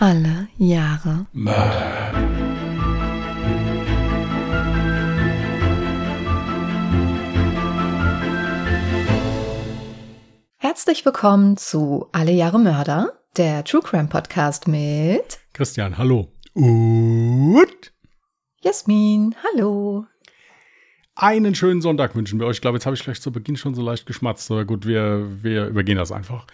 Alle Jahre Mörder. Herzlich willkommen zu Alle Jahre Mörder, der True Crime Podcast mit Christian, hallo. Und Jasmin. Hallo. einen schönen Sonntag wünschen wir euch. Ich glaube, jetzt habe ich gleich zu Beginn schon so leicht geschmatzt. Aber gut, wir, wir übergehen das einfach.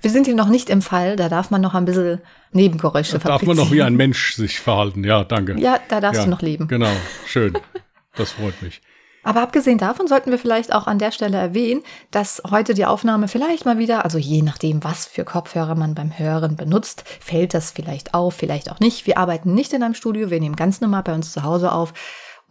Wir sind hier noch nicht im Fall, da darf man noch ein bisschen Nebengeräusche Da darf man noch wie ein Mensch sich verhalten. Ja, danke. Ja, da darfst Ja, du noch leben. Genau, schön. Das freut mich. Aber abgesehen davon sollten wir vielleicht auch an der Stelle erwähnen, dass heute die Aufnahme vielleicht mal wieder, also je nachdem, was für Kopfhörer man beim Hören benutzt, fällt das vielleicht auf, vielleicht auch nicht. Wir arbeiten nicht in einem Studio, wir nehmen ganz normal bei uns zu Hause auf.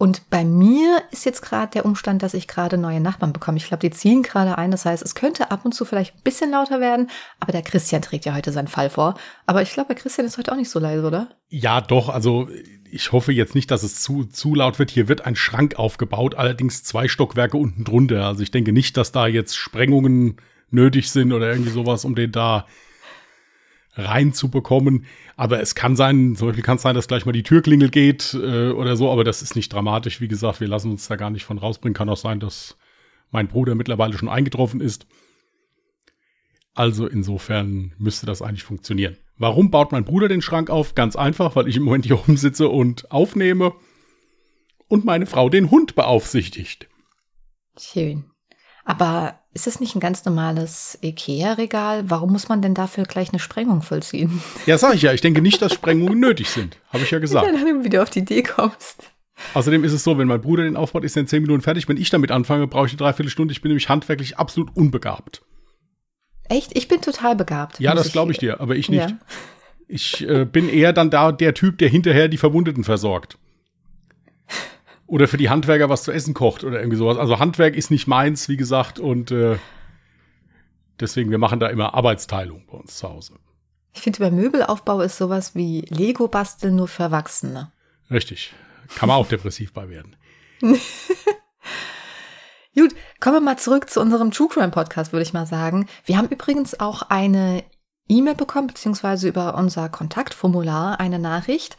Und bei mir ist jetzt gerade der Umstand, dass ich gerade neue Nachbarn bekomme. Ich glaube, die ziehen gerade ein. Das heißt, es könnte ab und zu vielleicht ein bisschen lauter werden. Aber der Christian trägt ja heute seinen Fall vor. Aber ich glaube, der Christian ist heute auch nicht so leise, oder? Ja, doch, also ich hoffe jetzt nicht, dass es zu, zu laut wird. Hier wird ein Schrank aufgebaut, allerdings zwei Stockwerke unten drunter. Also ich denke nicht, dass da jetzt Sprengungen nötig sind oder irgendwie sowas, um den da reinzubekommen. Aber es kann sein, zum Beispiel kann es sein, dass gleich mal die Türklingel geht äh, oder so, aber das ist nicht dramatisch. Wie gesagt, wir lassen uns da gar nicht von rausbringen. Kann auch sein, dass mein Bruder mittlerweile schon eingetroffen ist. Also insofern müsste das eigentlich funktionieren. Warum baut mein Bruder den Schrank auf? Ganz einfach, weil ich im Moment hier oben sitze und aufnehme und meine Frau den Hund beaufsichtigt. Schön. Aber ist es nicht ein ganz normales Ikea-Regal? Warum muss man denn dafür gleich eine Sprengung vollziehen? Ja, sag ich ja, ich denke nicht, dass Sprengungen nötig sind. Habe ich ja gesagt. Wenn du wieder auf die Idee kommst. Außerdem ist es so, wenn mein Bruder den aufbaut, ist er in zehn Minuten fertig. Wenn ich damit anfange, brauche ich eine Dreiviertelstunde. Ich bin nämlich handwerklich absolut unbegabt. Echt? Ich bin total begabt. Ja, das glaube ich dir, aber ich nicht. Ja. Ich äh, bin eher dann da der Typ, der hinterher die Verwundeten versorgt. Oder für die Handwerker was zu essen kocht oder irgendwie sowas. Also Handwerk ist nicht meins, wie gesagt, und äh, deswegen, wir machen da immer Arbeitsteilung bei uns zu Hause. Ich finde, bei Möbelaufbau ist sowas wie Lego-Basteln nur für Erwachsene. Richtig. Kann man auch depressiv bei werden. Gut, kommen wir mal zurück zu unserem True Crime Podcast, würde ich mal sagen. Wir haben übrigens auch eine E-Mail bekommen, beziehungsweise über unser Kontaktformular eine Nachricht.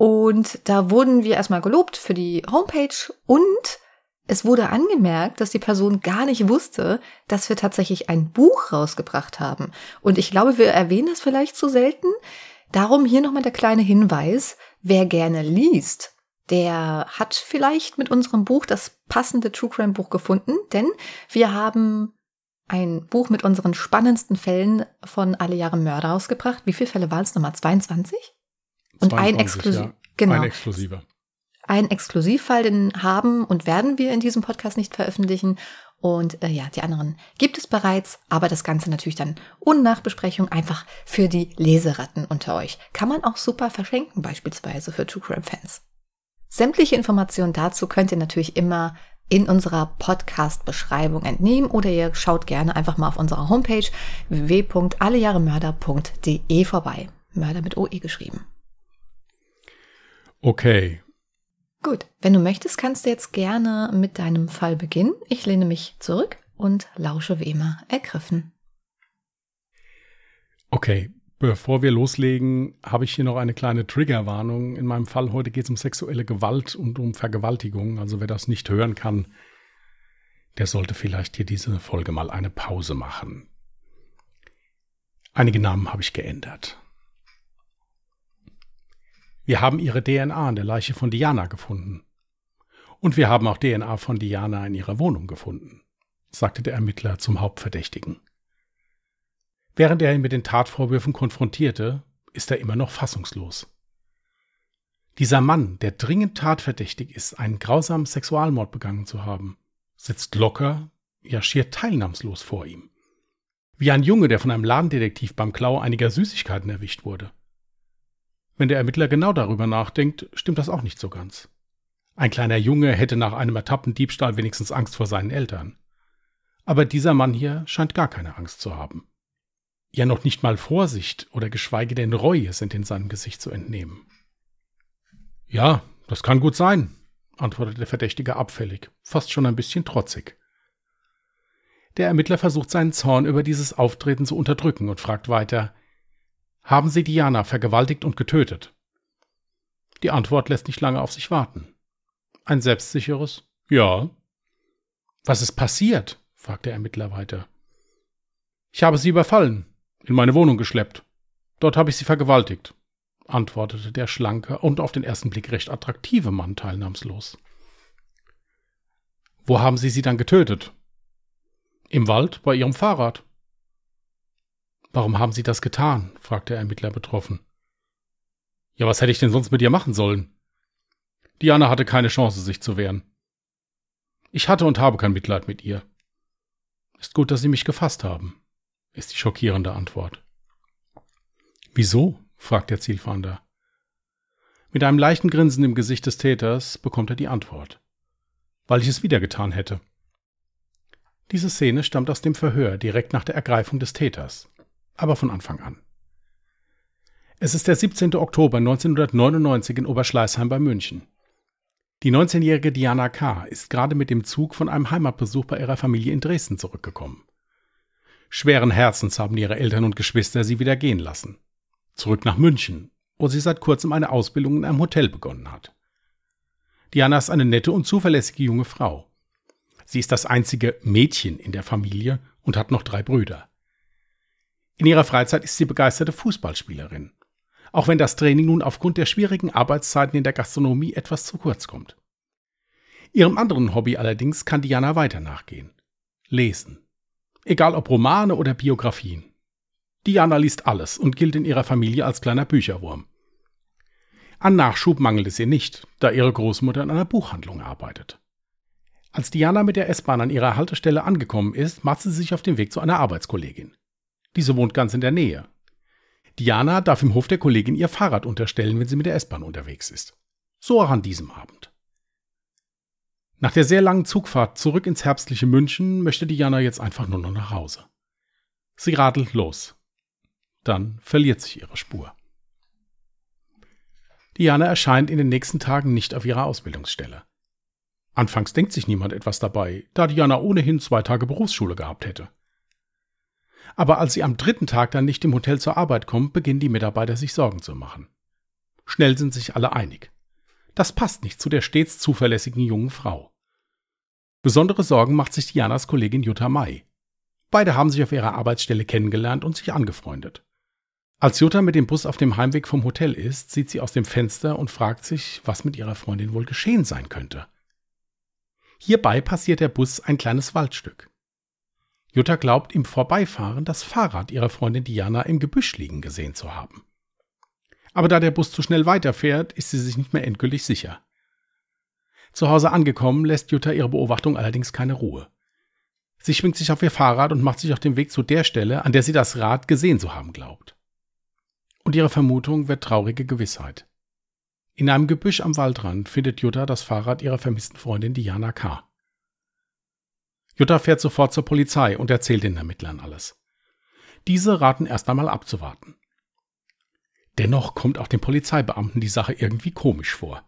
Und da wurden wir erstmal gelobt für die Homepage und es wurde angemerkt, dass die Person gar nicht wusste, dass wir tatsächlich ein Buch rausgebracht haben. Und ich glaube, wir erwähnen das vielleicht zu selten. Darum hier nochmal der kleine Hinweis. Wer gerne liest, der hat vielleicht mit unserem Buch das passende True Crime Buch gefunden, denn wir haben ein Buch mit unseren spannendsten Fällen von Alle Jahre Mörder ausgebracht. Wie viele Fälle waren es nochmal? 22? Und ein 22, Exklusiv. ja. Genau. Ein exklusiver. Ein Exklusivfall, den haben und werden wir in diesem Podcast nicht veröffentlichen. Und äh, ja, die anderen gibt es bereits, aber das Ganze natürlich dann ohne Nachbesprechung einfach für die Leseratten unter euch. Kann man auch super verschenken, beispielsweise für True Crime Fans. Sämtliche Informationen dazu könnt ihr natürlich immer in unserer Podcast-Beschreibung entnehmen oder ihr schaut gerne einfach mal auf unserer Homepage www.allejahremörder.de vorbei. Mörder mit OE geschrieben. Okay. Gut, wenn du möchtest, kannst du jetzt gerne mit deinem Fall beginnen. Ich lehne mich zurück und lausche wie immer ergriffen. Okay. Bevor wir loslegen, habe ich hier noch eine kleine Triggerwarnung. In meinem Fall heute geht es um sexuelle Gewalt und um Vergewaltigung. Also wer das nicht hören kann, der sollte vielleicht hier diese Folge mal eine Pause machen. Einige Namen habe ich geändert. Wir haben ihre DNA an der Leiche von Diana gefunden. Und wir haben auch DNA von Diana in ihrer Wohnung gefunden, sagte der Ermittler zum Hauptverdächtigen. Während er ihn mit den Tatvorwürfen konfrontierte, ist er immer noch fassungslos. Dieser Mann, der dringend tatverdächtig ist, einen grausamen Sexualmord begangen zu haben, sitzt locker, ja schier teilnahmslos vor ihm. Wie ein Junge, der von einem Ladendetektiv beim Klau einiger Süßigkeiten erwischt wurde. Wenn der Ermittler genau darüber nachdenkt, stimmt das auch nicht so ganz. Ein kleiner Junge hätte nach einem ertappten Diebstahl wenigstens Angst vor seinen Eltern. Aber dieser Mann hier scheint gar keine Angst zu haben. Ja, noch nicht mal Vorsicht oder geschweige denn Reue sind in seinem Gesicht zu entnehmen. Ja, das kann gut sein, antwortet der Verdächtige abfällig, fast schon ein bisschen trotzig. Der Ermittler versucht seinen Zorn über dieses Auftreten zu unterdrücken und fragt weiter Haben Sie Diana vergewaltigt und getötet? Die Antwort lässt nicht lange auf sich warten. Ein selbstsicheres Ja. Was ist passiert? fragte der Ermittler weiter. Ich habe sie überfallen, in meine Wohnung geschleppt. Dort habe ich sie vergewaltigt, antwortete der schlanke und auf den ersten Blick recht attraktive Mann teilnahmslos. Wo haben Sie sie dann getötet? Im Wald, bei Ihrem Fahrrad. Warum haben Sie das getan? fragte der Ermittler betroffen. Ja, was hätte ich denn sonst mit ihr machen sollen? Diana hatte keine Chance, sich zu wehren. Ich hatte und habe kein Mitleid mit ihr. Ist gut, dass Sie mich gefasst haben, ist die schockierende Antwort. Wieso? fragt der Zielfahnder. Mit einem leichten Grinsen im Gesicht des Täters bekommt er die Antwort. Weil ich es wieder getan hätte. Diese Szene stammt aus dem Verhör direkt nach der Ergreifung des Täters, aber von Anfang an. Es ist der 17. Oktober 1999 in Oberschleißheim bei München. Die 19-jährige Diana K. ist gerade mit dem Zug von einem Heimatbesuch bei ihrer Familie in Dresden zurückgekommen. Schweren Herzens haben ihre Eltern und Geschwister sie wieder gehen lassen zurück nach München, wo sie seit kurzem eine Ausbildung in einem Hotel begonnen hat. Diana ist eine nette und zuverlässige junge Frau. Sie ist das einzige Mädchen in der Familie und hat noch drei Brüder. In ihrer Freizeit ist sie begeisterte Fußballspielerin, auch wenn das Training nun aufgrund der schwierigen Arbeitszeiten in der Gastronomie etwas zu kurz kommt. Ihrem anderen Hobby allerdings kann Diana weiter nachgehen. Lesen. Egal ob Romane oder Biografien. Diana liest alles und gilt in ihrer Familie als kleiner Bücherwurm. An Nachschub mangelt es ihr nicht, da ihre Großmutter in einer Buchhandlung arbeitet. Als Diana mit der S-Bahn an ihrer Haltestelle angekommen ist, macht sie sich auf den Weg zu einer Arbeitskollegin. Diese wohnt ganz in der Nähe. Diana darf im Hof der Kollegin ihr Fahrrad unterstellen, wenn sie mit der S-Bahn unterwegs ist. So auch an diesem Abend. Nach der sehr langen Zugfahrt zurück ins herbstliche München möchte Diana jetzt einfach nur noch nach Hause. Sie radelt los, dann verliert sich ihre Spur. Diana erscheint in den nächsten Tagen nicht auf ihrer Ausbildungsstelle. Anfangs denkt sich niemand etwas dabei, da Diana ohnehin zwei Tage Berufsschule gehabt hätte. Aber als sie am dritten Tag dann nicht im Hotel zur Arbeit kommt, beginnen die Mitarbeiter sich Sorgen zu machen. Schnell sind sich alle einig. Das passt nicht zu der stets zuverlässigen jungen Frau. Besondere Sorgen macht sich Dianas Kollegin Jutta May. Beide haben sich auf ihrer Arbeitsstelle kennengelernt und sich angefreundet. Als Jutta mit dem Bus auf dem Heimweg vom Hotel ist, sieht sie aus dem Fenster und fragt sich, was mit ihrer Freundin wohl geschehen sein könnte. Hierbei passiert der Bus ein kleines Waldstück. Jutta glaubt im Vorbeifahren das Fahrrad ihrer Freundin Diana im Gebüsch liegen gesehen zu haben. Aber da der Bus zu schnell weiterfährt, ist sie sich nicht mehr endgültig sicher. Zu Hause angekommen, lässt Jutta ihre Beobachtung allerdings keine Ruhe. Sie schwingt sich auf ihr Fahrrad und macht sich auf den Weg zu der Stelle, an der sie das Rad gesehen zu haben glaubt und ihre Vermutung wird traurige Gewissheit. In einem Gebüsch am Waldrand findet Jutta das Fahrrad ihrer vermissten Freundin Diana K. Jutta fährt sofort zur Polizei und erzählt den Ermittlern alles. Diese raten erst einmal abzuwarten. Dennoch kommt auch den Polizeibeamten die Sache irgendwie komisch vor.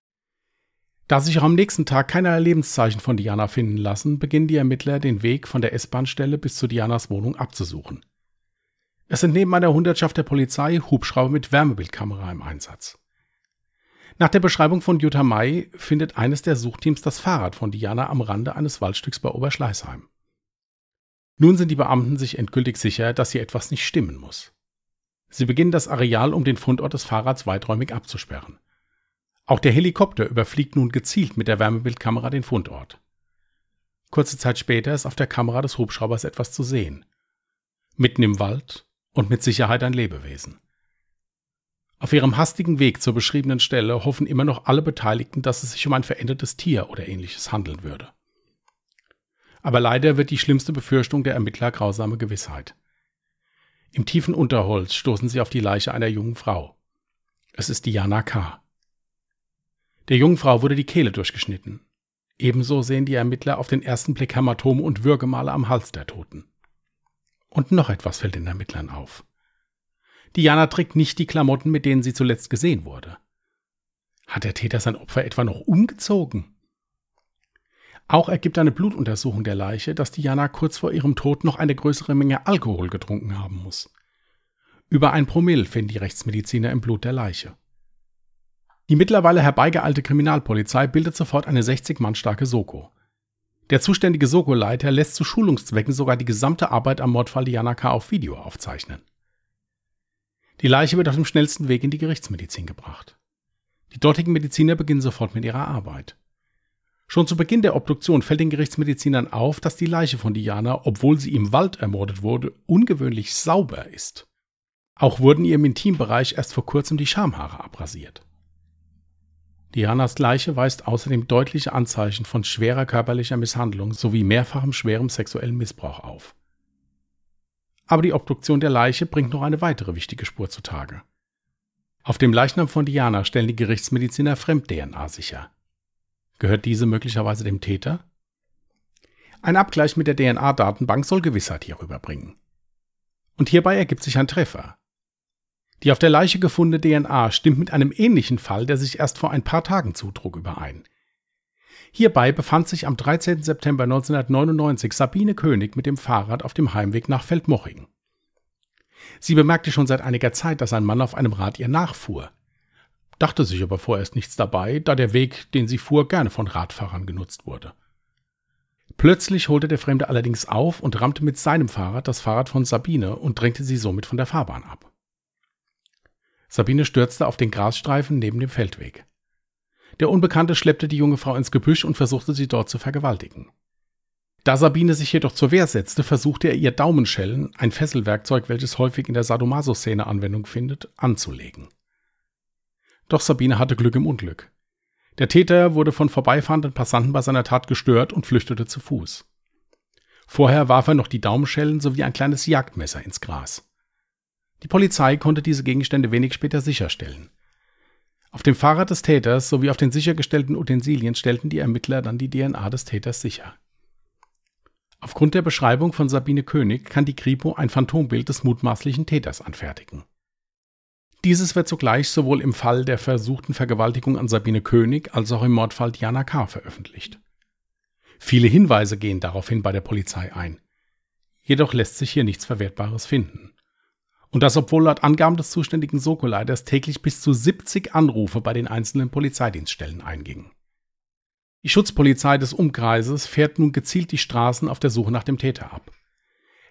Da sich auch am nächsten Tag keinerlei Lebenszeichen von Diana finden lassen, beginnen die Ermittler den Weg von der S-Bahn-Stelle bis zu Dianas Wohnung abzusuchen. Es sind neben einer Hundertschaft der Polizei Hubschrauber mit Wärmebildkamera im Einsatz. Nach der Beschreibung von Jutta May findet eines der Suchteams das Fahrrad von Diana am Rande eines Waldstücks bei Oberschleißheim. Nun sind die Beamten sich endgültig sicher, dass hier etwas nicht stimmen muss. Sie beginnen das Areal um den Fundort des Fahrrads weiträumig abzusperren. Auch der Helikopter überfliegt nun gezielt mit der Wärmebildkamera den Fundort. Kurze Zeit später ist auf der Kamera des Hubschraubers etwas zu sehen. Mitten im Wald, und mit Sicherheit ein Lebewesen. Auf ihrem hastigen Weg zur beschriebenen Stelle hoffen immer noch alle Beteiligten, dass es sich um ein verändertes Tier oder ähnliches handeln würde. Aber leider wird die schlimmste Befürchtung der Ermittler grausame Gewissheit. Im tiefen Unterholz stoßen sie auf die Leiche einer jungen Frau. Es ist Diana K. Der jungen Frau wurde die Kehle durchgeschnitten. Ebenso sehen die Ermittler auf den ersten Blick Hämatome und Würgemale am Hals der Toten. Und noch etwas fällt den Ermittlern auf. Diana trägt nicht die Klamotten, mit denen sie zuletzt gesehen wurde. Hat der Täter sein Opfer etwa noch umgezogen? Auch ergibt eine Blutuntersuchung der Leiche, dass Diana kurz vor ihrem Tod noch eine größere Menge Alkohol getrunken haben muss. Über ein Promille finden die Rechtsmediziner im Blut der Leiche. Die mittlerweile herbeigeeilte Kriminalpolizei bildet sofort eine 60 Mann starke Soko. Der zuständige Soko-Leiter lässt zu Schulungszwecken sogar die gesamte Arbeit am Mordfall Diana K. auf Video aufzeichnen. Die Leiche wird auf dem schnellsten Weg in die Gerichtsmedizin gebracht. Die dortigen Mediziner beginnen sofort mit ihrer Arbeit. Schon zu Beginn der Obduktion fällt den Gerichtsmedizinern auf, dass die Leiche von Diana, obwohl sie im Wald ermordet wurde, ungewöhnlich sauber ist. Auch wurden ihr im Intimbereich erst vor kurzem die Schamhaare abrasiert. Dianas Leiche weist außerdem deutliche Anzeichen von schwerer körperlicher Misshandlung sowie mehrfachem schwerem sexuellen Missbrauch auf. Aber die Obduktion der Leiche bringt noch eine weitere wichtige Spur zutage. Auf dem Leichnam von Diana stellen die Gerichtsmediziner Fremd-DNA sicher. Gehört diese möglicherweise dem Täter? Ein Abgleich mit der DNA-Datenbank soll Gewissheit hierüber bringen. Und hierbei ergibt sich ein Treffer. Die auf der Leiche gefundene DNA stimmt mit einem ähnlichen Fall, der sich erst vor ein paar Tagen zutrug, überein. Hierbei befand sich am 13. September 1999 Sabine König mit dem Fahrrad auf dem Heimweg nach Feldmoching. Sie bemerkte schon seit einiger Zeit, dass ein Mann auf einem Rad ihr nachfuhr, dachte sich aber vorerst nichts dabei, da der Weg, den sie fuhr, gerne von Radfahrern genutzt wurde. Plötzlich holte der Fremde allerdings auf und rammte mit seinem Fahrrad das Fahrrad von Sabine und drängte sie somit von der Fahrbahn ab. Sabine stürzte auf den Grasstreifen neben dem Feldweg. Der Unbekannte schleppte die junge Frau ins Gebüsch und versuchte sie dort zu vergewaltigen. Da Sabine sich jedoch zur Wehr setzte, versuchte er ihr Daumenschellen, ein Fesselwerkzeug, welches häufig in der Sadomaso-Szene Anwendung findet, anzulegen. Doch Sabine hatte Glück im Unglück. Der Täter wurde von vorbeifahrenden Passanten bei seiner Tat gestört und flüchtete zu Fuß. Vorher warf er noch die Daumenschellen sowie ein kleines Jagdmesser ins Gras. Die Polizei konnte diese Gegenstände wenig später sicherstellen. Auf dem Fahrrad des Täters sowie auf den sichergestellten Utensilien stellten die Ermittler dann die DNA des Täters sicher. Aufgrund der Beschreibung von Sabine König kann die Kripo ein Phantombild des mutmaßlichen Täters anfertigen. Dieses wird sogleich sowohl im Fall der versuchten Vergewaltigung an Sabine König als auch im Mordfall Diana K. veröffentlicht. Viele Hinweise gehen daraufhin bei der Polizei ein. Jedoch lässt sich hier nichts Verwertbares finden. Und das, obwohl laut Angaben des zuständigen Soko-Leiters täglich bis zu 70 Anrufe bei den einzelnen Polizeidienststellen eingingen. Die Schutzpolizei des Umkreises fährt nun gezielt die Straßen auf der Suche nach dem Täter ab.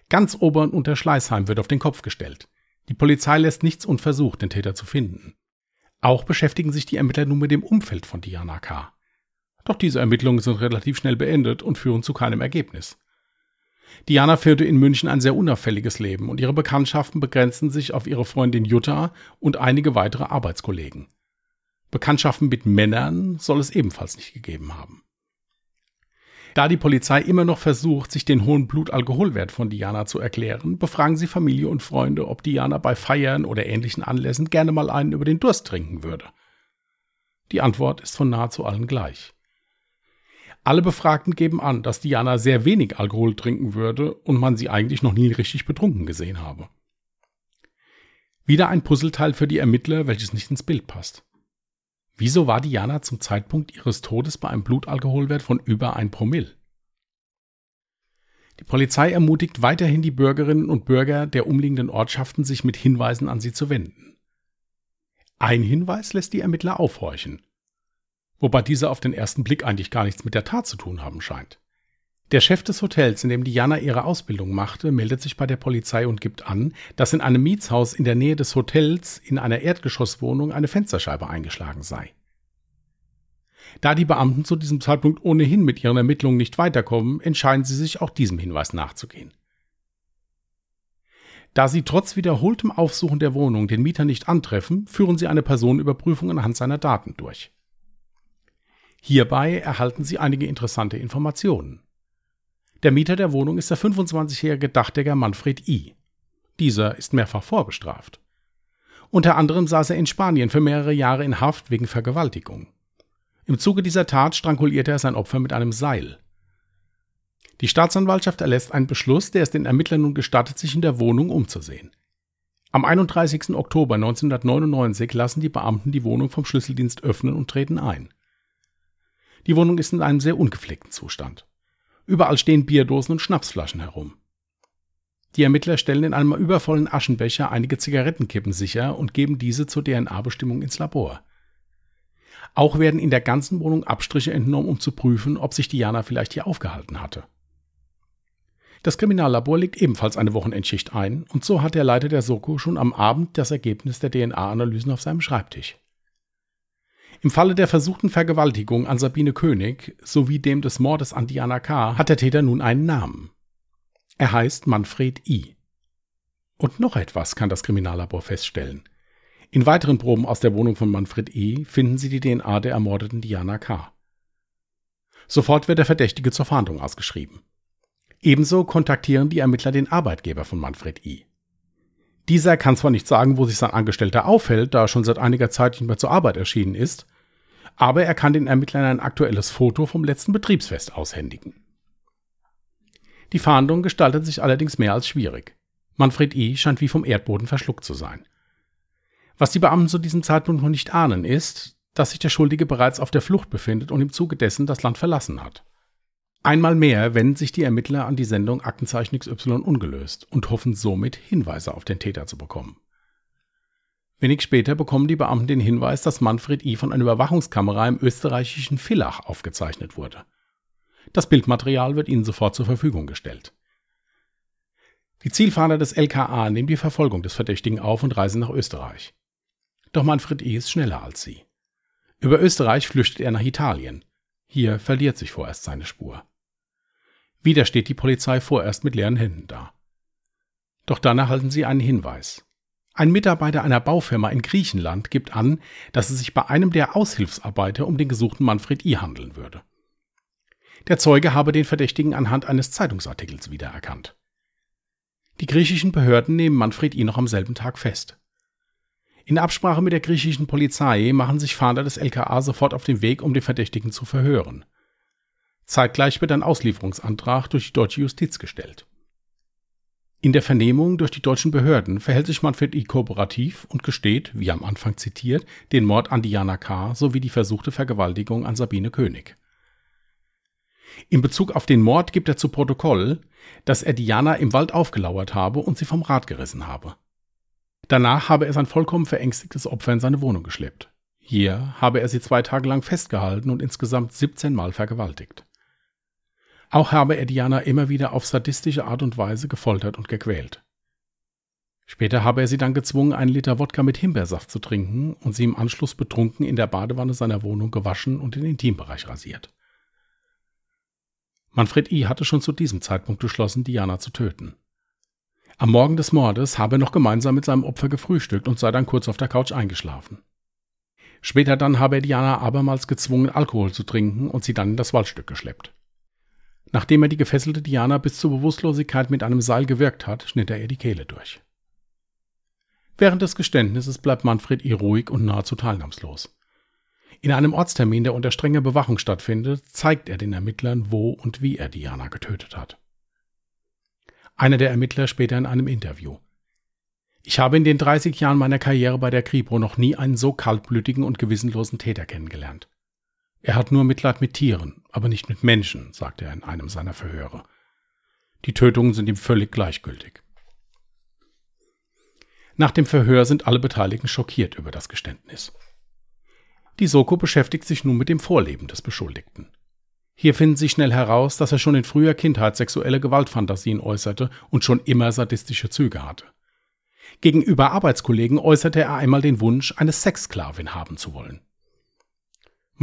Ganz Ober- und Unterschleißheim wird auf den Kopf gestellt. Die Polizei lässt nichts unversucht, den Täter zu finden. Auch beschäftigen sich die Ermittler nun mit dem Umfeld von Diana K. Doch diese Ermittlungen sind relativ schnell beendet und führen zu keinem Ergebnis. Diana führte in München ein sehr unauffälliges Leben und ihre Bekanntschaften begrenzten sich auf ihre Freundin Jutta und einige weitere Arbeitskollegen. Bekanntschaften mit Männern soll es ebenfalls nicht gegeben haben. Da die Polizei immer noch versucht, sich den hohen Blutalkoholwert von Diana zu erklären, befragen sie Familie und Freunde, ob Diana bei Feiern oder ähnlichen Anlässen gerne mal einen über den Durst trinken würde. Die Antwort ist von nahezu allen gleich. Alle Befragten geben an, dass Diana sehr wenig Alkohol trinken würde und man sie eigentlich noch nie richtig betrunken gesehen habe. Wieder ein Puzzleteil für die Ermittler, welches nicht ins Bild passt. Wieso war Diana zum Zeitpunkt ihres Todes bei einem Blutalkoholwert von über ein Promille? Die Polizei ermutigt weiterhin die Bürgerinnen und Bürger der umliegenden Ortschaften, sich mit Hinweisen an sie zu wenden. Ein Hinweis lässt die Ermittler aufhorchen wobei dieser auf den ersten Blick eigentlich gar nichts mit der Tat zu tun haben scheint. Der Chef des Hotels, in dem Diana ihre Ausbildung machte, meldet sich bei der Polizei und gibt an, dass in einem Mietshaus in der Nähe des Hotels in einer Erdgeschosswohnung eine Fensterscheibe eingeschlagen sei. Da die Beamten zu diesem Zeitpunkt ohnehin mit ihren Ermittlungen nicht weiterkommen, entscheiden sie sich auch diesem Hinweis nachzugehen. Da sie trotz wiederholtem Aufsuchen der Wohnung den Mieter nicht antreffen, führen sie eine Personenüberprüfung anhand seiner Daten durch. Hierbei erhalten Sie einige interessante Informationen. Der Mieter der Wohnung ist der 25-jährige Dachdecker Manfred I. Dieser ist mehrfach vorbestraft. Unter anderem saß er in Spanien für mehrere Jahre in Haft wegen Vergewaltigung. Im Zuge dieser Tat strangulierte er sein Opfer mit einem Seil. Die Staatsanwaltschaft erlässt einen Beschluss, der es den Ermittlern nun gestattet, sich in der Wohnung umzusehen. Am 31. Oktober 1999 lassen die Beamten die Wohnung vom Schlüsseldienst öffnen und treten ein. Die Wohnung ist in einem sehr ungepflegten Zustand. Überall stehen Bierdosen und Schnapsflaschen herum. Die Ermittler stellen in einem übervollen Aschenbecher einige Zigarettenkippen sicher und geben diese zur DNA-Bestimmung ins Labor. Auch werden in der ganzen Wohnung Abstriche entnommen, um zu prüfen, ob sich Diana vielleicht hier aufgehalten hatte. Das Kriminallabor legt ebenfalls eine Wochenendschicht ein und so hat der Leiter der Soko schon am Abend das Ergebnis der DNA-Analysen auf seinem Schreibtisch. Im Falle der versuchten Vergewaltigung an Sabine König sowie dem des Mordes an Diana K. hat der Täter nun einen Namen. Er heißt Manfred I. Und noch etwas kann das Kriminallabor feststellen. In weiteren Proben aus der Wohnung von Manfred E. finden sie die DNA der ermordeten Diana K. Sofort wird der Verdächtige zur Fahndung ausgeschrieben. Ebenso kontaktieren die Ermittler den Arbeitgeber von Manfred I. Dieser kann zwar nicht sagen, wo sich sein Angestellter aufhält, da er schon seit einiger Zeit nicht mehr zur Arbeit erschienen ist, aber er kann den Ermittlern ein aktuelles Foto vom letzten Betriebsfest aushändigen. Die Fahndung gestaltet sich allerdings mehr als schwierig. Manfred I. scheint wie vom Erdboden verschluckt zu sein. Was die Beamten zu diesem Zeitpunkt noch nicht ahnen, ist, dass sich der Schuldige bereits auf der Flucht befindet und im Zuge dessen das Land verlassen hat. Einmal mehr wenden sich die Ermittler an die Sendung Aktenzeichen XY ungelöst und hoffen somit, Hinweise auf den Täter zu bekommen. Wenig später bekommen die Beamten den Hinweis, dass Manfred I. von einer Überwachungskamera im österreichischen Villach aufgezeichnet wurde. Das Bildmaterial wird ihnen sofort zur Verfügung gestellt. Die Zielfahnder des LKA nehmen die Verfolgung des Verdächtigen auf und reisen nach Österreich. Doch Manfred I. ist schneller als sie. Über Österreich flüchtet er nach Italien. Hier verliert sich vorerst seine Spur. Wieder steht die Polizei vorerst mit leeren Händen da. Doch dann erhalten sie einen Hinweis. Ein Mitarbeiter einer Baufirma in Griechenland gibt an, dass es sich bei einem der Aushilfsarbeiter um den gesuchten Manfred I. handeln würde. Der Zeuge habe den Verdächtigen anhand eines Zeitungsartikels wiedererkannt. Die griechischen Behörden nehmen Manfred I. noch am selben Tag fest. In Absprache mit der griechischen Polizei machen sich Fahnder des LKA sofort auf den Weg, um den Verdächtigen zu verhören. Zeitgleich wird ein Auslieferungsantrag durch die deutsche Justiz gestellt. In der Vernehmung durch die deutschen Behörden verhält sich Manfred I. kooperativ und gesteht, wie am Anfang zitiert, den Mord an Diana K. sowie die versuchte Vergewaltigung an Sabine König. In Bezug auf den Mord gibt er zu Protokoll, dass er Diana im Wald aufgelauert habe und sie vom Rad gerissen habe. Danach habe er sein vollkommen verängstigtes Opfer in seine Wohnung geschleppt. Hier habe er sie zwei Tage lang festgehalten und insgesamt 17 Mal vergewaltigt. Auch habe er Diana immer wieder auf sadistische Art und Weise gefoltert und gequält. Später habe er sie dann gezwungen, einen Liter Wodka mit Himbeersaft zu trinken und sie im Anschluss betrunken in der Badewanne seiner Wohnung gewaschen und den Intimbereich rasiert. Manfred I. hatte schon zu diesem Zeitpunkt beschlossen, Diana zu töten. Am Morgen des Mordes habe er noch gemeinsam mit seinem Opfer gefrühstückt und sei dann kurz auf der Couch eingeschlafen. Später dann habe er Diana abermals gezwungen, Alkohol zu trinken und sie dann in das Waldstück geschleppt. Nachdem er die gefesselte Diana bis zur Bewusstlosigkeit mit einem Seil gewirkt hat, schnitt er ihr die Kehle durch. Während des Geständnisses bleibt Manfred I. ruhig und nahezu teilnahmslos. In einem Ortstermin, der unter strenger Bewachung stattfindet, zeigt er den Ermittlern, wo und wie er Diana getötet hat. Einer der Ermittler später in einem Interview. Ich habe in den 30 Jahren meiner Karriere bei der Kripo noch nie einen so kaltblütigen und gewissenlosen Täter kennengelernt. Er hat nur Mitleid mit Tieren, aber nicht mit Menschen, sagte er in einem seiner Verhöre. Die Tötungen sind ihm völlig gleichgültig. Nach dem Verhör sind alle Beteiligten schockiert über das Geständnis. Die Soko beschäftigt sich nun mit dem Vorleben des Beschuldigten. Hier finden sie schnell heraus, dass er schon in früher Kindheit sexuelle Gewaltfantasien äußerte und schon immer sadistische Züge hatte. Gegenüber Arbeitskollegen äußerte er einmal den Wunsch, eine Sexsklavin haben zu wollen.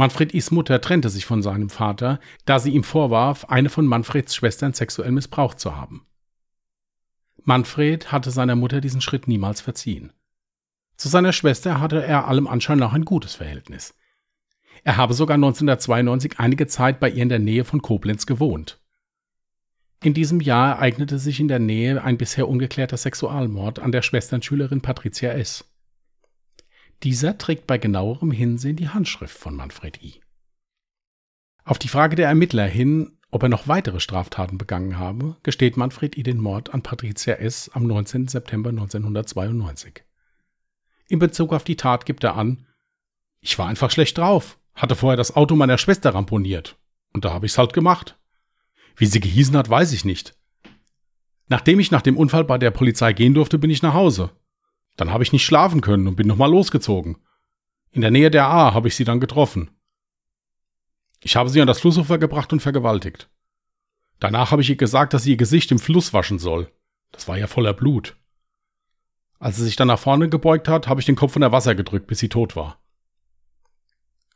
Manfred Is Mutter trennte sich von seinem Vater, da sie ihm vorwarf, eine von Manfreds Schwestern sexuell missbraucht zu haben. Manfred hatte seiner Mutter diesen Schritt niemals verziehen. Zu seiner Schwester hatte er allem Anschein nach ein gutes Verhältnis. Er habe sogar 1992 einige Zeit bei ihr in der Nähe von Koblenz gewohnt. In diesem Jahr ereignete sich in der Nähe ein bisher ungeklärter Sexualmord an der Schwesternschülerin Patricia S. Dieser trägt bei genauerem Hinsehen die Handschrift von Manfred I. Auf die Frage der Ermittler hin, ob er noch weitere Straftaten begangen habe, gesteht Manfred I den Mord an Patricia S. am 19. September 1992. In Bezug auf die Tat gibt er an, ich war einfach schlecht drauf, hatte vorher das Auto meiner Schwester ramponiert. Und da habe ich's halt gemacht. Wie sie gehießen hat, weiß ich nicht. Nachdem ich nach dem Unfall bei der Polizei gehen durfte, bin ich nach Hause. Dann habe ich nicht schlafen können und bin nochmal losgezogen. In der Nähe der A habe ich sie dann getroffen. Ich habe sie an das Flussufer gebracht und vergewaltigt. Danach habe ich ihr gesagt, dass sie ihr Gesicht im Fluss waschen soll. Das war ja voller Blut. Als sie sich dann nach vorne gebeugt hat, habe ich den Kopf unter Wasser gedrückt, bis sie tot war.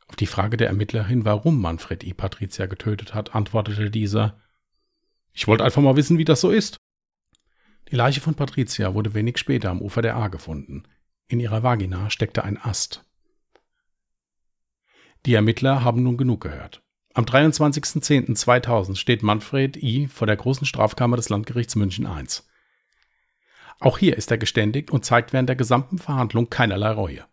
Auf die Frage der Ermittlerin, warum Manfred I. Patricia getötet hat, antwortete dieser, ich wollte einfach mal wissen, wie das so ist. Die Leiche von Patricia wurde wenig später am Ufer der A gefunden. In ihrer Vagina steckte ein Ast. Die Ermittler haben nun genug gehört. Am 23.10.2000 steht Manfred I. vor der großen Strafkammer des Landgerichts München I. Auch hier ist er geständigt und zeigt während der gesamten Verhandlung keinerlei Reue.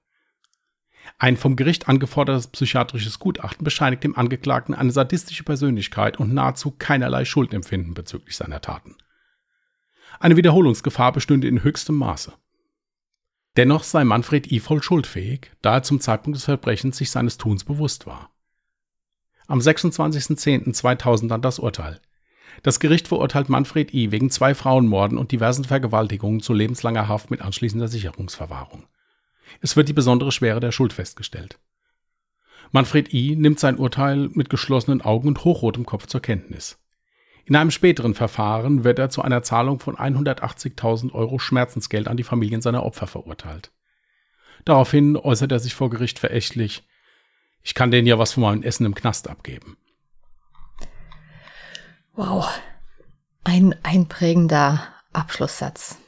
Ein vom Gericht angefordertes psychiatrisches Gutachten bescheinigt dem Angeklagten eine sadistische Persönlichkeit und nahezu keinerlei Schuldempfinden bezüglich seiner Taten. Eine Wiederholungsgefahr bestünde in höchstem Maße. Dennoch sei Manfred I. voll schuldfähig, da er zum Zeitpunkt des Verbrechens sich seines Tuns bewusst war. Am 26.10.2000 dann das Urteil. Das Gericht verurteilt Manfred I. wegen zwei Frauenmorden und diversen Vergewaltigungen zu lebenslanger Haft mit anschließender Sicherungsverwahrung. Es wird die besondere Schwere der Schuld festgestellt. Manfred I. nimmt sein Urteil mit geschlossenen Augen und hochrotem Kopf zur Kenntnis. In einem späteren Verfahren wird er zu einer Zahlung von 180.000 Euro Schmerzensgeld an die Familien seiner Opfer verurteilt. Daraufhin äußert er sich vor Gericht verächtlich, ich kann denen ja was von meinem Essen im Knast abgeben. Wow. Ein einprägender Abschlusssatz.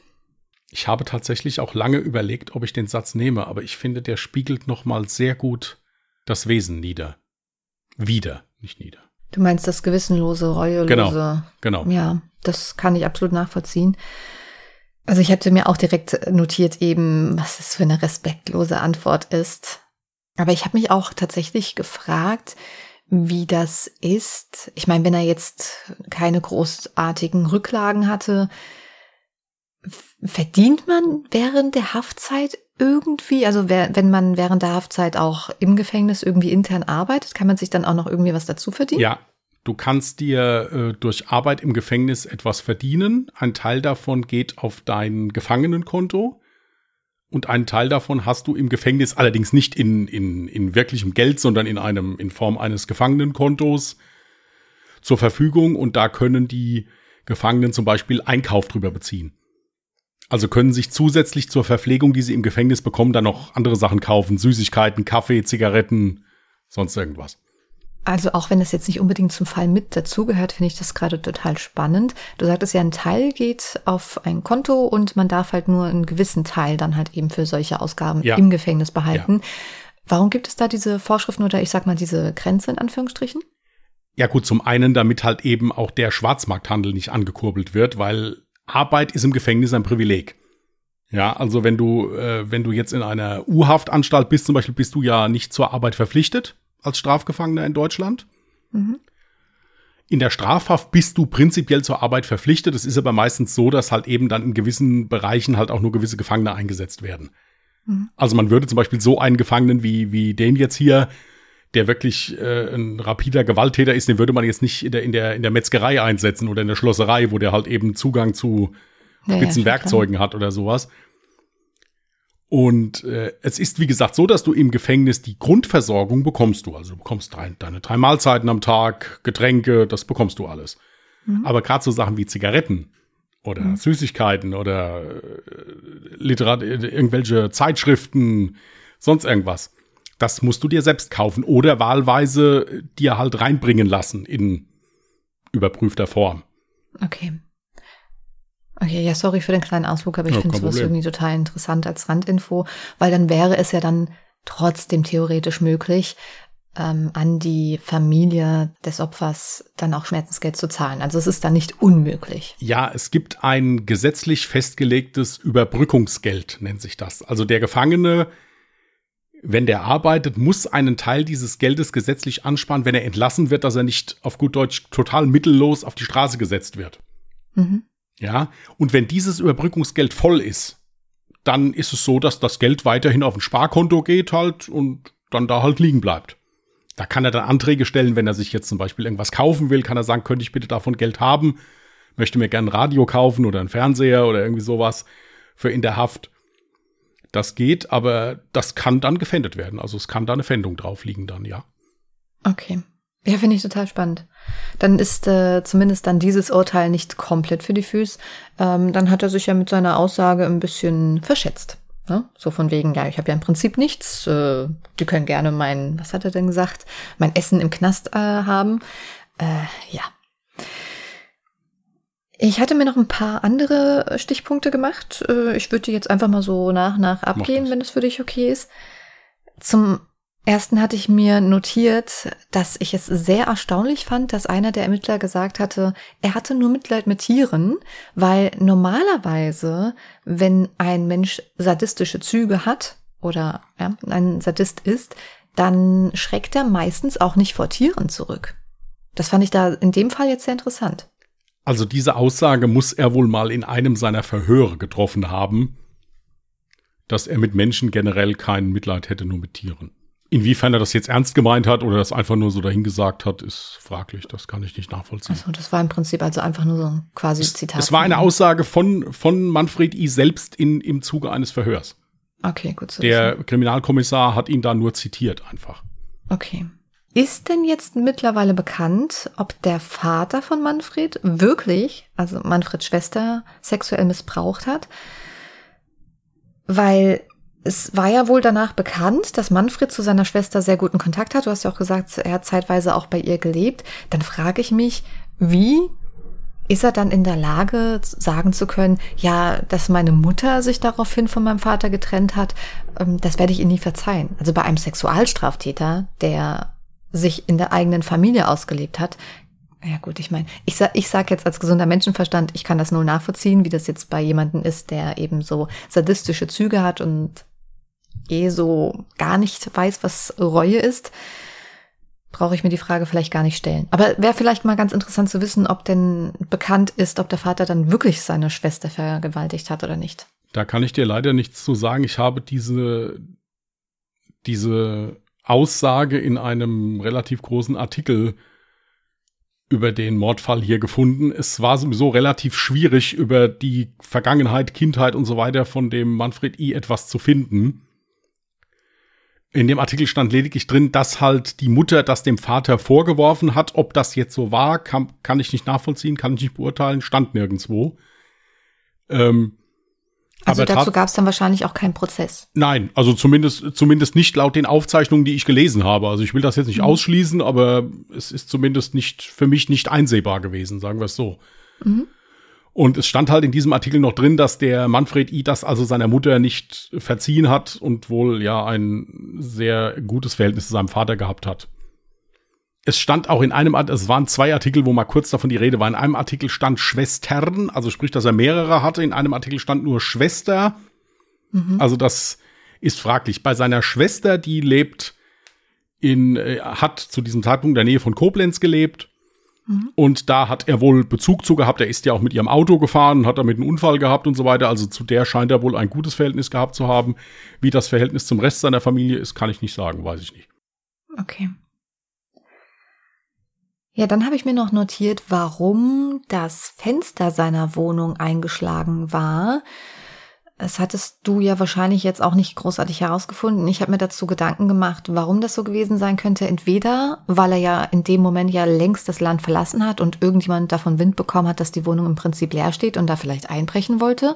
Ich habe tatsächlich auch lange überlegt, ob ich den Satz nehme, aber ich finde, der spiegelt nochmal sehr gut das Wesen nieder. Wieder, nicht nieder. Du meinst das gewissenlose, reuelose. Genau, genau. Ja, das kann ich absolut nachvollziehen. Also ich hätte mir auch direkt notiert eben, was es für eine respektlose Antwort ist. Aber ich habe mich auch tatsächlich gefragt, wie das ist. Ich meine, wenn er jetzt keine großartigen Rücklagen hatte, verdient man während der Haftzeit irgendwie, also wenn man während der Haftzeit auch im Gefängnis irgendwie intern arbeitet, kann man sich dann auch noch irgendwie was dazu verdienen? Ja, du kannst dir äh, durch Arbeit im Gefängnis etwas verdienen. Ein Teil davon geht auf dein Gefangenenkonto und einen Teil davon hast du im Gefängnis allerdings nicht in, in, in wirklichem Geld, sondern in einem, in Form eines Gefangenenkontos zur Verfügung und da können die Gefangenen zum Beispiel Einkauf drüber beziehen. Also können sich zusätzlich zur Verpflegung, die sie im Gefängnis bekommen, dann noch andere Sachen kaufen. Süßigkeiten, Kaffee, Zigaretten, sonst irgendwas. Also auch wenn das jetzt nicht unbedingt zum Fall mit dazugehört, finde ich das gerade total spannend. Du sagtest ja, ein Teil geht auf ein Konto und man darf halt nur einen gewissen Teil dann halt eben für solche Ausgaben ja. im Gefängnis behalten. Ja. Warum gibt es da diese Vorschriften oder ich sag mal diese Grenze in Anführungsstrichen? Ja gut, zum einen, damit halt eben auch der Schwarzmarkthandel nicht angekurbelt wird, weil Arbeit ist im Gefängnis ein Privileg. Ja, also wenn du, äh, wenn du jetzt in einer U-Haftanstalt bist, zum Beispiel, bist du ja nicht zur Arbeit verpflichtet als Strafgefangener in Deutschland. Mhm. In der Strafhaft bist du prinzipiell zur Arbeit verpflichtet. Es ist aber meistens so, dass halt eben dann in gewissen Bereichen halt auch nur gewisse Gefangene eingesetzt werden. Mhm. Also man würde zum Beispiel so einen Gefangenen wie, wie den jetzt hier, der wirklich äh, ein rapider Gewalttäter ist, den würde man jetzt nicht in der, in der, in der Metzgerei einsetzen oder in der Schlosserei, wo der halt eben Zugang zu spitzen ja, Werkzeugen hat oder sowas. Und äh, es ist, wie gesagt, so, dass du im Gefängnis die Grundversorgung bekommst du. Also du bekommst drei, deine drei Mahlzeiten am Tag, Getränke, das bekommst du alles. Mhm. Aber gerade so Sachen wie Zigaretten oder mhm. Süßigkeiten oder äh, Literat irgendwelche Zeitschriften, sonst irgendwas das musst du dir selbst kaufen oder wahlweise dir halt reinbringen lassen in überprüfter Form. Okay. Okay, ja, sorry für den kleinen Ausflug, aber ich ja, finde sowas irgendwie total interessant als Randinfo, weil dann wäre es ja dann trotzdem theoretisch möglich, ähm, an die Familie des Opfers dann auch Schmerzensgeld zu zahlen. Also es ist dann nicht unmöglich. Ja, es gibt ein gesetzlich festgelegtes Überbrückungsgeld, nennt sich das. Also der Gefangene wenn der arbeitet, muss einen Teil dieses Geldes gesetzlich ansparen, wenn er entlassen wird, dass er nicht auf gut Deutsch total mittellos auf die Straße gesetzt wird. Mhm. Ja, und wenn dieses Überbrückungsgeld voll ist, dann ist es so, dass das Geld weiterhin auf ein Sparkonto geht halt und dann da halt liegen bleibt. Da kann er dann Anträge stellen, wenn er sich jetzt zum Beispiel irgendwas kaufen will, kann er sagen, könnte ich bitte davon Geld haben, möchte mir gern ein Radio kaufen oder einen Fernseher oder irgendwie sowas für in der Haft. Das geht, aber das kann dann gefändet werden. Also es kann da eine Fändung drauf liegen dann, ja. Okay. Ja, finde ich total spannend. Dann ist äh, zumindest dann dieses Urteil nicht komplett für die Füße. Ähm, dann hat er sich ja mit seiner Aussage ein bisschen verschätzt. Ne? So von wegen, ja, ich habe ja im Prinzip nichts. Äh, die können gerne mein, was hat er denn gesagt, mein Essen im Knast äh, haben. Äh, ja. Ich hatte mir noch ein paar andere Stichpunkte gemacht. Äh, ich würde die jetzt einfach mal so nach nach abgehen, wenn es für dich okay ist. Zum ersten hatte ich mir notiert, dass ich es sehr erstaunlich fand, dass einer der Ermittler gesagt hatte, er hatte nur Mitleid mit Tieren, weil normalerweise, wenn ein Mensch sadistische Züge hat oder ja, ein Sadist ist, dann schreckt er meistens auch nicht vor Tieren zurück. Das fand ich da in dem Fall jetzt sehr interessant. Also diese Aussage muss er wohl mal in einem seiner Verhöre getroffen haben, dass er mit Menschen generell kein Mitleid hätte, nur mit Tieren. Inwiefern er das jetzt ernst gemeint hat oder das einfach nur so dahingesagt hat, ist fraglich. Das kann ich nicht nachvollziehen. Also das war im Prinzip also einfach nur so ein quasi es, Zitat. Es war eine Aussage von, von Manfred I. selbst in, im Zuge eines Verhörs. Okay, gut. So Der Kriminalkommissar hat ihn da nur zitiert einfach. Okay. Ist denn jetzt mittlerweile bekannt, ob der Vater von Manfred wirklich, also Manfreds Schwester, sexuell missbraucht hat? Weil es war ja wohl danach bekannt, dass Manfred zu seiner Schwester sehr guten Kontakt hat. Du hast ja auch gesagt, er hat zeitweise auch bei ihr gelebt. Dann frage ich mich, wie ist er dann in der Lage, sagen zu können, ja, dass meine Mutter sich daraufhin von meinem Vater getrennt hat, ähm, das werde ich ihm nie verzeihen. Also bei einem Sexualstraftäter, der sich in der eigenen Familie ausgelebt hat, ja gut, ich meine, ich sag, ich sag jetzt als gesunder Menschenverstand, ich kann das null nachvollziehen, wie das jetzt bei jemandem ist, der eben so sadistische Züge hat und eh so gar nicht weiß, was Reue ist, brauche ich mir die Frage vielleicht gar nicht stellen. Aber wäre vielleicht mal ganz interessant zu wissen, ob denn bekannt ist, ob der Vater dann wirklich seine Schwester vergewaltigt hat oder nicht. Da kann ich dir leider nichts zu sagen. Ich habe diese, diese Aussage in einem relativ großen Artikel über den Mordfall hier gefunden. Es war sowieso relativ schwierig, über die Vergangenheit, Kindheit und so weiter von dem Manfred I. etwas zu finden. In dem Artikel stand lediglich drin, dass halt die Mutter das dem Vater vorgeworfen hat. Ob das jetzt so war, kann, kann ich nicht nachvollziehen, kann ich nicht beurteilen, stand nirgendwo. Ähm, also aber dazu gab es dann wahrscheinlich auch keinen Prozess. Nein, also zumindest, zumindest nicht laut den Aufzeichnungen, die ich gelesen habe. Also ich will das jetzt nicht mhm. ausschließen, aber es ist zumindest nicht für mich nicht einsehbar gewesen, sagen wir es so. Mhm. Und es stand halt in diesem Artikel noch drin, dass der Manfred I. das also seiner Mutter nicht verziehen hat und wohl ja ein sehr gutes Verhältnis zu seinem Vater gehabt hat. Es stand auch in einem, es waren zwei Artikel, wo mal kurz davon die Rede war. In einem Artikel stand Schwestern, also sprich, dass er mehrere hatte. In einem Artikel stand nur Schwester. Mhm. Also das ist fraglich. Bei seiner Schwester, die lebt in, äh, hat zu diesem Zeitpunkt in der Nähe von Koblenz gelebt Mhm. Und da hat er wohl Bezug zu gehabt. Er ist ja auch mit ihrem Auto gefahren, hat damit einen Unfall gehabt und so weiter. Also zu der scheint er wohl ein gutes Verhältnis gehabt zu haben. Wie das Verhältnis zum Rest seiner Familie ist, kann ich nicht sagen, weiß ich nicht. Okay. Ja, dann habe ich mir noch notiert, warum das Fenster seiner Wohnung eingeschlagen war. Das hattest du ja wahrscheinlich jetzt auch nicht großartig herausgefunden. Ich habe mir dazu Gedanken gemacht, warum das so gewesen sein könnte. Entweder, weil er ja in dem Moment ja längst das Land verlassen hat und irgendjemand davon Wind bekommen hat, dass die Wohnung im Prinzip leer steht und da vielleicht einbrechen wollte.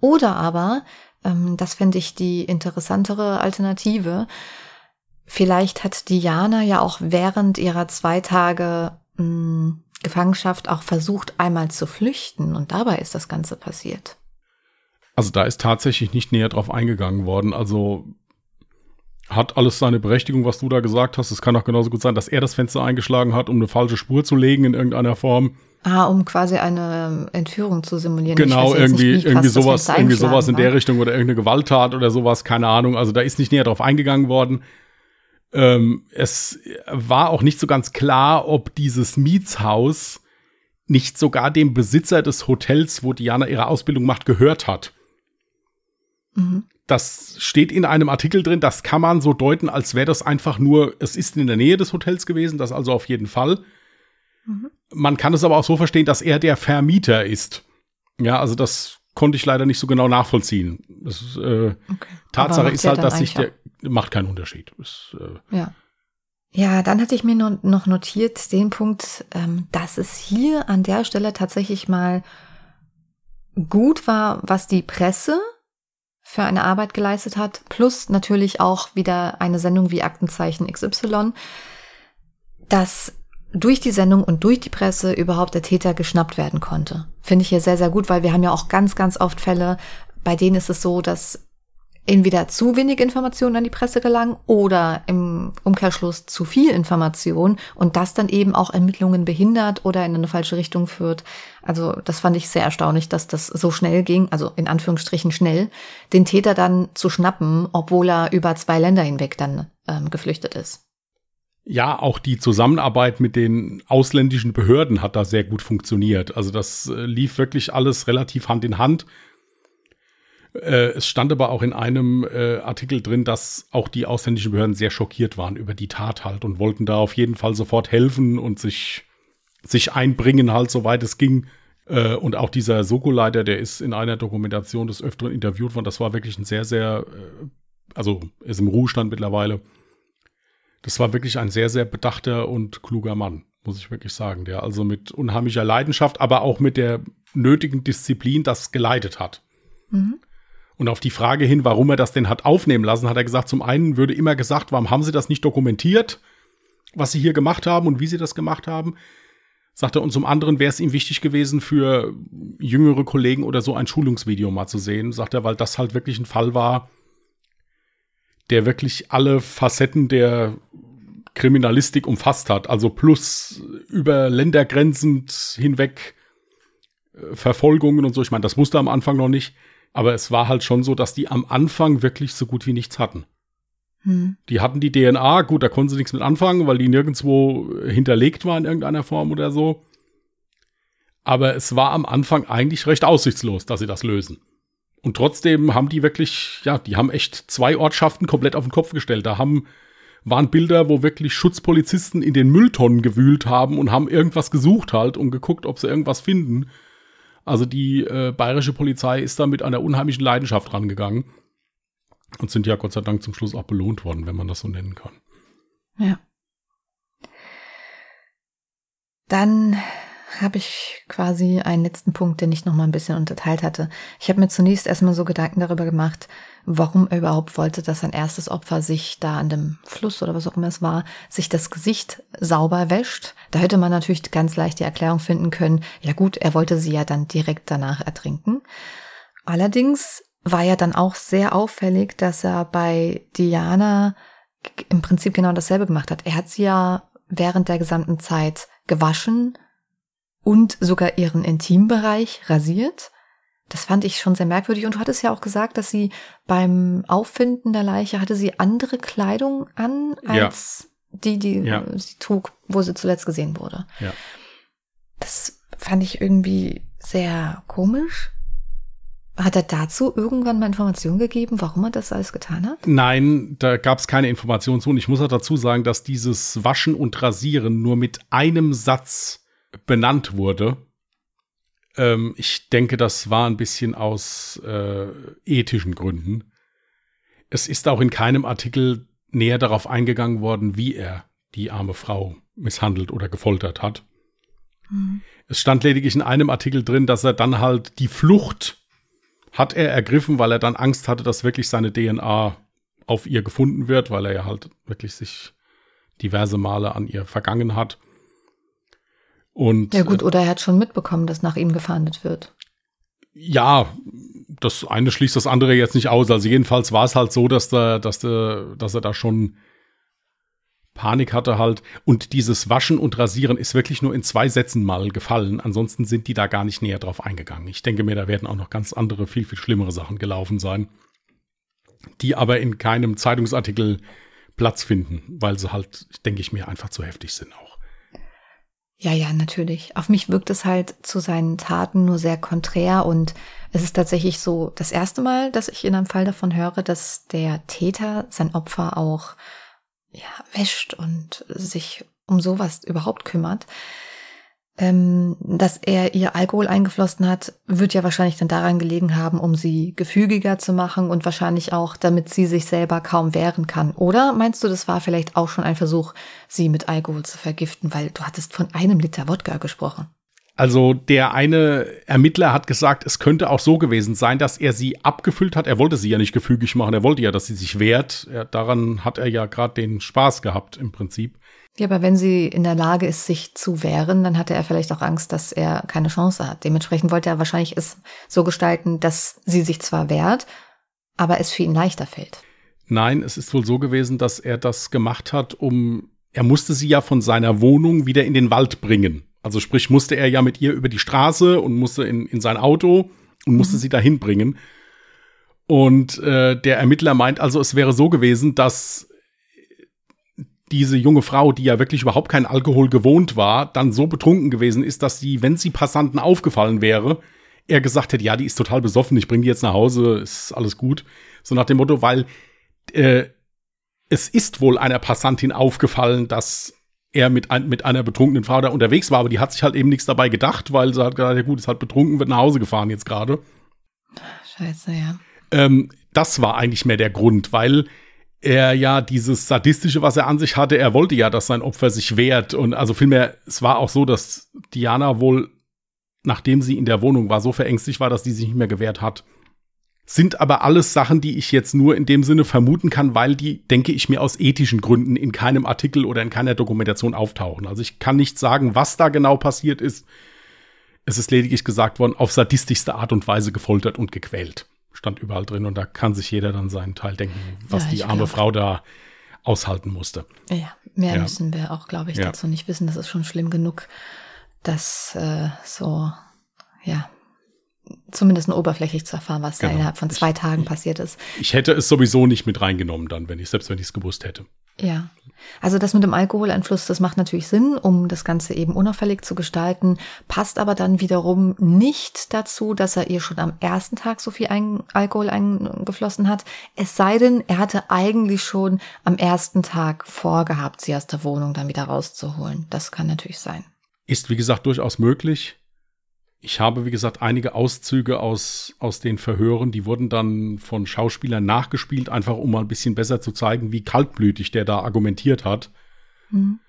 Oder aber, ähm, das fände ich die interessantere Alternative, vielleicht hat Diana ja auch während ihrer zwei Tage mh, hm, Gefangenschaft auch versucht, einmal zu flüchten und dabei ist das Ganze passiert. Also da ist tatsächlich nicht näher drauf eingegangen worden. Also hat alles seine Berechtigung, was du da gesagt hast. Es kann auch genauso gut sein, dass er das Fenster eingeschlagen hat, um eine falsche Spur zu legen in irgendeiner Form. Ah, um quasi eine Entführung zu simulieren. Genau, irgendwie, nicht, irgendwie sowas, irgendwie sowas in der Richtung oder irgendeine Gewalttat oder sowas, keine Ahnung. Also da ist nicht näher drauf eingegangen worden. Ähm, es war auch nicht so ganz klar, ob dieses Mietshaus nicht sogar dem Besitzer des Hotels, wo Diana ihre Ausbildung macht, gehört hat. Das steht in einem Artikel drin, das kann man so deuten, als wäre das einfach nur, es ist in der Nähe des Hotels gewesen, das also auf jeden Fall. Mhm. Man kann es aber auch so verstehen, dass er der Vermieter ist. Ja, also das konnte ich leider nicht so genau nachvollziehen. Das äh, okay. Tatsache ist halt, dass sich der macht keinen Unterschied. Das, äh, ja. Ja, dann hatte ich mir noch notiert den Punkt, ähm, dass es hier an der Stelle tatsächlich mal gut war, was die Presse für eine Arbeit geleistet hat, plus natürlich auch wieder eine Sendung wie Aktenzeichen XY, dass durch die Sendung und durch die Presse überhaupt der Täter geschnappt werden konnte. Finde ich hier sehr, sehr gut, weil wir haben ja auch ganz, ganz oft Fälle, bei denen ist es so, dass entweder zu wenig Informationen an die Presse gelangen oder im Umkehrschluss zu viel Information und das dann eben auch Ermittlungen behindert oder in eine falsche Richtung führt. Also das fand ich sehr erstaunlich, dass das so schnell ging, also in Anführungsstrichen schnell, den Täter dann zu schnappen, obwohl er über zwei Länder hinweg dann ähm, geflüchtet ist. Ja, auch die Zusammenarbeit mit den ausländischen Behörden hat da sehr gut funktioniert. Also das äh, lief wirklich alles relativ Hand in Hand. Äh, es stand aber auch in einem äh, Artikel drin, dass auch die ausländischen Behörden sehr schockiert waren über die Tat halt und wollten da auf jeden Fall sofort helfen und sich, sich einbringen halt, soweit es ging. Und auch dieser Soko-Leiter, der ist in einer Dokumentation des Öfteren interviewt worden. Das war wirklich ein sehr, sehr, also ist im Ruhestand mittlerweile. Das war wirklich ein sehr, sehr bedachter und kluger Mann, muss ich wirklich sagen, der also mit unheimlicher Leidenschaft, aber auch mit der nötigen Disziplin das geleitet hat. Mhm. Und auf die Frage hin, warum er das denn hat aufnehmen lassen, hat er gesagt, zum einen würde immer gesagt, warum haben sie das nicht dokumentiert, was sie hier gemacht haben und wie sie das gemacht haben. Sagt er, und zum anderen wäre es ihm wichtig gewesen, für jüngere Kollegen oder so ein Schulungsvideo mal zu sehen. Sagt er, weil das halt wirklich ein Fall war, der wirklich alle Facetten der Kriminalistik umfasst hat. Also plus über Ländergrenzen hinweg äh, Verfolgungen und so. Ich meine, das wusste am Anfang noch nicht. Aber es war halt schon so, dass die am Anfang wirklich so gut wie nichts hatten. Hm. Die hatten die DNA, gut, da konnten sie nichts mit anfangen, weil die nirgendwo hinterlegt war in irgendeiner Form oder so. Aber es war am Anfang eigentlich recht aussichtslos, dass sie das lösen. Und trotzdem haben die wirklich, ja, die haben echt zwei Ortschaften komplett auf den Kopf gestellt. Da haben, waren Bilder, wo wirklich Schutzpolizisten in den Mülltonnen gewühlt haben und haben irgendwas gesucht halt und geguckt, ob sie irgendwas finden. Also die äh, bayerische Polizei ist da mit einer unheimlichen Leidenschaft rangegangen und sind ja Gott sei Dank zum Schluss auch belohnt worden, wenn man das so nennen kann. Ja. Dann habe ich quasi einen letzten Punkt, den ich noch mal ein bisschen unterteilt hatte. Ich habe mir zunächst erstmal so Gedanken darüber gemacht, warum er überhaupt wollte, dass sein erstes Opfer sich da an dem Fluss oder was auch immer es war, sich das Gesicht sauber wäscht. Da hätte man natürlich ganz leicht die Erklärung finden können, ja gut, er wollte sie ja dann direkt danach ertrinken. Allerdings war ja dann auch sehr auffällig, dass er bei Diana im Prinzip genau dasselbe gemacht hat. Er hat sie ja während der gesamten Zeit gewaschen und sogar ihren Intimbereich rasiert. Das fand ich schon sehr merkwürdig. Und du hattest ja auch gesagt, dass sie beim Auffinden der Leiche hatte sie andere Kleidung an als ja. die, die ja. sie trug, wo sie zuletzt gesehen wurde. Ja. Das fand ich irgendwie sehr komisch. Hat er dazu irgendwann mal Informationen gegeben, warum er das alles getan hat? Nein, da gab es keine Informationen zu. Und ich muss auch dazu sagen, dass dieses Waschen und Rasieren nur mit einem Satz benannt wurde ähm, ich denke, das war ein bisschen aus äh, ethischen Gründen. Es ist auch in keinem Artikel näher darauf eingegangen worden, wie er die arme Frau misshandelt oder gefoltert hat. Mhm. Es stand lediglich in einem Artikel drin, dass er dann halt die Flucht hat er ergriffen, weil er dann Angst hatte, dass wirklich seine DNA auf ihr gefunden wird, weil er ja halt wirklich sich diverse Male an ihr vergangen hat. Und, ja gut, äh, oder er hat schon mitbekommen, dass nach ihm gefahndet wird. Ja, das eine schließt das andere jetzt nicht aus. Also jedenfalls war es halt so, dass der, dass der, dass er da schon Panik hatte halt. Und dieses Waschen und Rasieren ist wirklich nur in zwei Sätzen mal gefallen. Ansonsten sind die da gar nicht näher drauf eingegangen. Ich denke mir, da werden auch noch ganz andere, viel, viel schlimmere Sachen gelaufen sein, die aber in keinem Zeitungsartikel Platz finden, weil sie halt, denke ich mir, einfach zu heftig sind auch. Ja, ja, natürlich. Auf mich wirkt es halt zu seinen Taten nur sehr konträr und es ist tatsächlich so das erste Mal, dass ich in einem Fall davon höre, dass der Täter sein Opfer auch ja, wäscht und sich um sowas überhaupt kümmert. Ähm, dass er ihr Alkohol eingeflossen hat, wird ja wahrscheinlich dann daran gelegen haben, um sie gefügiger zu machen und wahrscheinlich auch, damit sie sich selber kaum wehren kann. Oder meinst du, das war vielleicht auch schon ein Versuch, sie mit Alkohol zu vergiften, weil du hattest von einem Liter Wodka gesprochen? Also der eine Ermittler hat gesagt, es könnte auch so gewesen sein, dass er sie abgefüllt hat. Er wollte sie ja nicht gefügig machen, er wollte ja, dass sie sich wehrt. Er, daran hat er ja gerade den Spaß gehabt im Prinzip. Ja, aber wenn sie in der Lage ist, sich zu wehren, dann hatte er vielleicht auch Angst, dass er keine Chance hat. Dementsprechend wollte er wahrscheinlich es so gestalten, dass sie sich zwar wehrt, aber es für ihn leichter fällt. Nein, es ist wohl so gewesen, dass er das gemacht hat, um, er musste sie ja von seiner Wohnung wieder in den Wald bringen. Also sprich, musste er ja mit ihr über die Straße und musste in, in sein Auto und musste mhm. sie dahin bringen. Und äh, der Ermittler meint also, es wäre so gewesen, dass diese junge Frau, die ja wirklich überhaupt keinen Alkohol gewohnt war, dann so betrunken gewesen ist, dass sie, wenn sie Passanten aufgefallen wäre, er gesagt hätte, ja, die ist total besoffen, ich bringe die jetzt nach Hause, ist alles gut. So nach dem Motto, weil äh, es ist wohl einer Passantin aufgefallen, dass er mit, ein, mit einer betrunkenen Frau da unterwegs war, aber die hat sich halt eben nichts dabei gedacht, weil sie hat gesagt, ja gut, ist halt betrunken, wird nach Hause gefahren jetzt gerade. Scheiße, ja. Ähm, das war eigentlich mehr der Grund, weil er ja dieses Sadistische, was er an sich hatte, er wollte ja, dass sein Opfer sich wehrt. Und also vielmehr, es war auch so, dass Diana wohl, nachdem sie in der Wohnung war, so verängstigt war, dass die sich nicht mehr gewehrt hat. Sind aber alles Sachen, die ich jetzt nur in dem Sinne vermuten kann, weil die, denke ich mir, aus ethischen Gründen in keinem Artikel oder in keiner Dokumentation auftauchen. Also ich kann nicht sagen, was da genau passiert ist. Es ist lediglich gesagt worden, auf sadistischste Art und Weise gefoltert und gequält stand überall drin und da kann sich jeder dann seinen Teil denken, was ja, die arme glaub. Frau da aushalten musste. Ja, mehr ja. müssen wir auch, glaube ich, ja. dazu nicht wissen. Das ist schon schlimm genug, dass äh, so, ja, zumindest nur oberflächlich zu erfahren, was genau. da innerhalb von zwei ich, Tagen passiert ist. Ich hätte es sowieso nicht mit reingenommen dann, wenn ich, selbst wenn ich es gewusst hätte. Ja. Also das mit dem Alkoholeinfluss, das macht natürlich Sinn, um das Ganze eben unauffällig zu gestalten, passt aber dann wiederum nicht dazu, dass er ihr schon am ersten Tag so viel ein Alkohol eingeflossen hat. Es sei denn, er hatte eigentlich schon am ersten Tag vorgehabt, sie aus der Wohnung dann wieder rauszuholen. Das kann natürlich sein. Ist, wie gesagt, durchaus möglich. Ich habe, wie gesagt, einige Auszüge aus, aus den Verhören, die wurden dann von Schauspielern nachgespielt, einfach um mal ein bisschen besser zu zeigen, wie kaltblütig der da argumentiert hat. Mhm.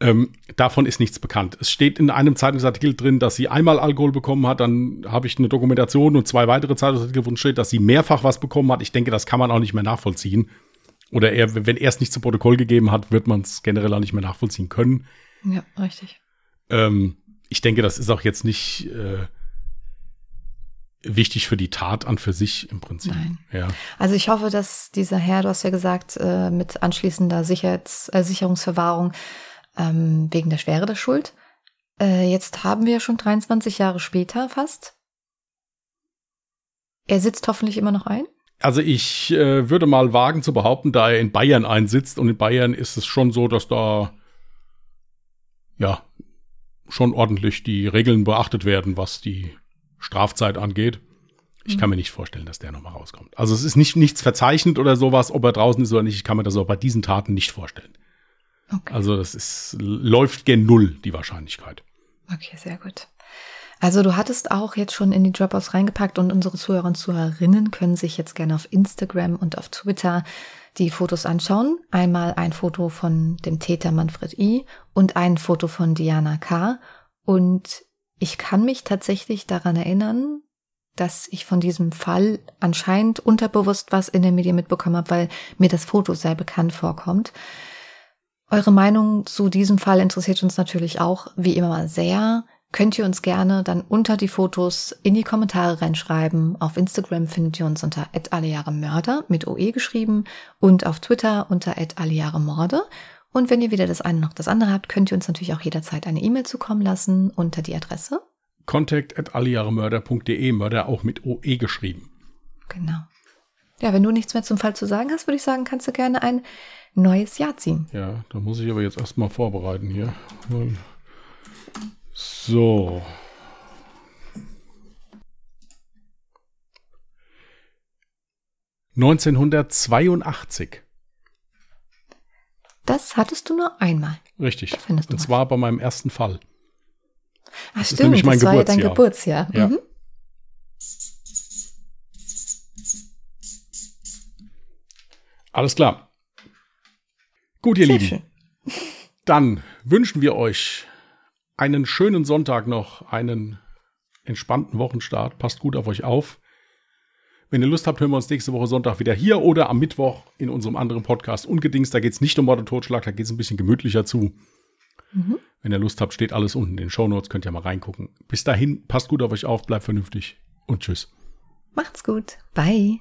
Ähm, davon ist nichts bekannt. Es steht in einem Zeitungsartikel drin, dass sie einmal Alkohol bekommen hat, dann habe ich eine Dokumentation und zwei weitere Zeitungsartikel, wo steht, dass sie mehrfach was bekommen hat. Ich denke, das kann man auch nicht mehr nachvollziehen. Oder er, wenn er es nicht zu Protokoll gegeben hat, wird man es generell auch nicht mehr nachvollziehen können. Ja, richtig. Ähm, ich denke, das ist auch jetzt nicht äh, wichtig für die Tat an für sich im Prinzip. Nein. Ja. Also ich hoffe, dass dieser Herr, du hast ja gesagt, äh, mit anschließender Sicherheits äh, Sicherungsverwahrung ähm, wegen der Schwere der Schuld. Äh, jetzt haben wir schon 23 Jahre später fast. Er sitzt hoffentlich immer noch ein. Also ich äh, würde mal wagen zu behaupten, da er in Bayern einsitzt und in Bayern ist es schon so, dass da ja schon ordentlich die Regeln beachtet werden, was die Strafzeit angeht. Ich mhm. kann mir nicht vorstellen, dass der nochmal rauskommt. Also es ist nicht nichts verzeichnet oder sowas, ob er draußen ist oder nicht. Ich kann mir das auch bei diesen Taten nicht vorstellen. Okay. Also das ist, läuft gen Null, die Wahrscheinlichkeit. Okay, sehr gut. Also du hattest auch jetzt schon in die Dropouts reingepackt und unsere Zuhörer und Zuhörerinnen können sich jetzt gerne auf Instagram und auf Twitter die Fotos anschauen. Einmal ein Foto von dem Täter Manfred I und ein Foto von Diana K. Und ich kann mich tatsächlich daran erinnern, dass ich von diesem Fall anscheinend unterbewusst was in den Medien mitbekommen habe, weil mir das Foto sehr bekannt vorkommt. Eure Meinung zu diesem Fall interessiert uns natürlich auch, wie immer sehr könnt ihr uns gerne dann unter die Fotos in die Kommentare reinschreiben. Auf Instagram findet ihr uns unter @allejahremörder mit OE geschrieben und auf Twitter unter @allejahremorde. Und wenn ihr weder das eine noch das andere habt, könnt ihr uns natürlich auch jederzeit eine E-Mail zukommen lassen unter die Adresse contact at allejahremörder.de, Mörder auch mit OE geschrieben. Genau. Ja, wenn du nichts mehr zum Fall zu sagen hast, würde ich sagen, kannst du gerne ein neues Jahr ziehen. Ja, da muss ich aber jetzt erstmal vorbereiten hier. So. Neunzehnhundertzweiundachtzig. Das hattest du nur einmal. Richtig. Und zwar bei meinem ersten Fall. Ach, Das ist stimmt, nämlich mein das war ja dein Geburtsjahr. Geburtsjahr. Ja. Mhm. Alles klar. Gut, ihr Sehr Lieben. schön. Dann wünschen wir euch einen schönen Sonntag noch, einen entspannten Wochenstart. Passt gut auf euch auf. Wenn ihr Lust habt, hören wir uns nächste Woche Sonntag wieder hier oder am Mittwoch in unserem anderen Podcast Ungedings. Da geht es nicht um Mord und Totschlag, da geht es ein bisschen gemütlicher zu. Mhm. Wenn ihr Lust habt, steht alles unten in den Shownotes, könnt ihr mal reingucken. Bis dahin, passt gut auf euch auf, bleibt vernünftig und tschüss. Macht's gut. Bye.